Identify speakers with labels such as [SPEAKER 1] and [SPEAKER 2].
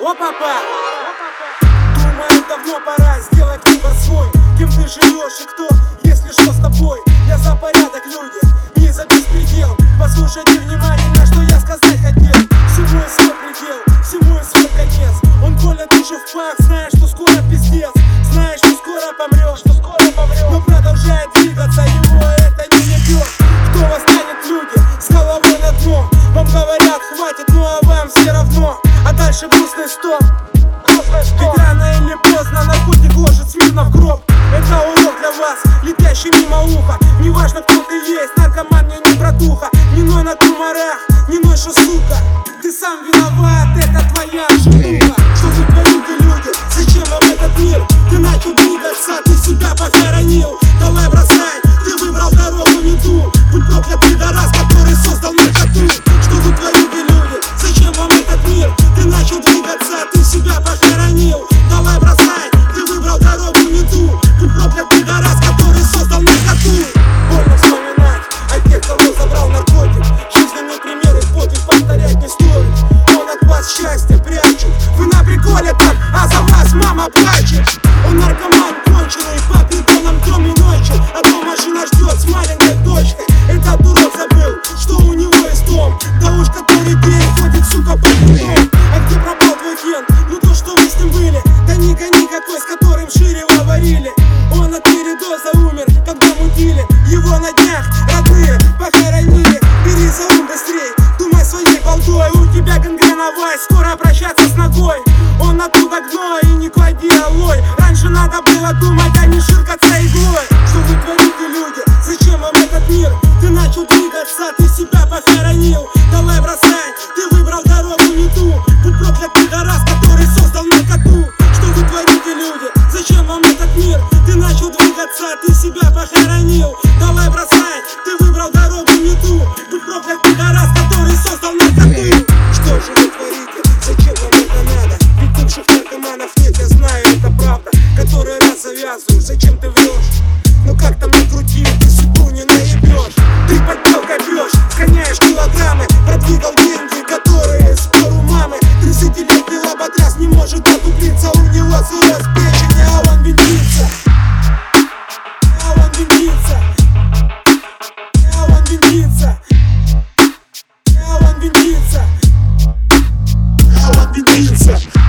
[SPEAKER 1] Опа-па! Думаю, давно пора сделать выбор свой Кем ты живешь и кто, если что с тобой Это урок для вас, летящий мимо уха. Неважно кто ты есть, наркоман мне не братуха. Не ной на туморах, не ной что сука Ты сам виноват, это твоя маленькой дочкой Этот дурак забыл, что у него есть дом. Да уж который день ходит, сука, по кругом А где пропал твой ген? Ну то, что вы с ним были. Да ника никакой, с которым шире говорили. Он от передоза умер, когда мутили Его на днях родные похоронили. Бери за ум быстрей, думай своей балдой. У тебя гангреновая, скоро прощаться с ногой. Он оттуда гной и не клади алой Раньше надо было думать, а не ширкаться иглой которые раз завязываю, Зачем ты врешь? Ну как там не крути, ты судьбу не наебешь Ты подтек обешь, сгоняешь килограммы. Продвигал деньги, которые спор у мамы. Тридцатилетний лоботряс не может отуплиться У него сырос печень, а он винтится. А он винтится. А он винтится. А он винтится. А он винтится.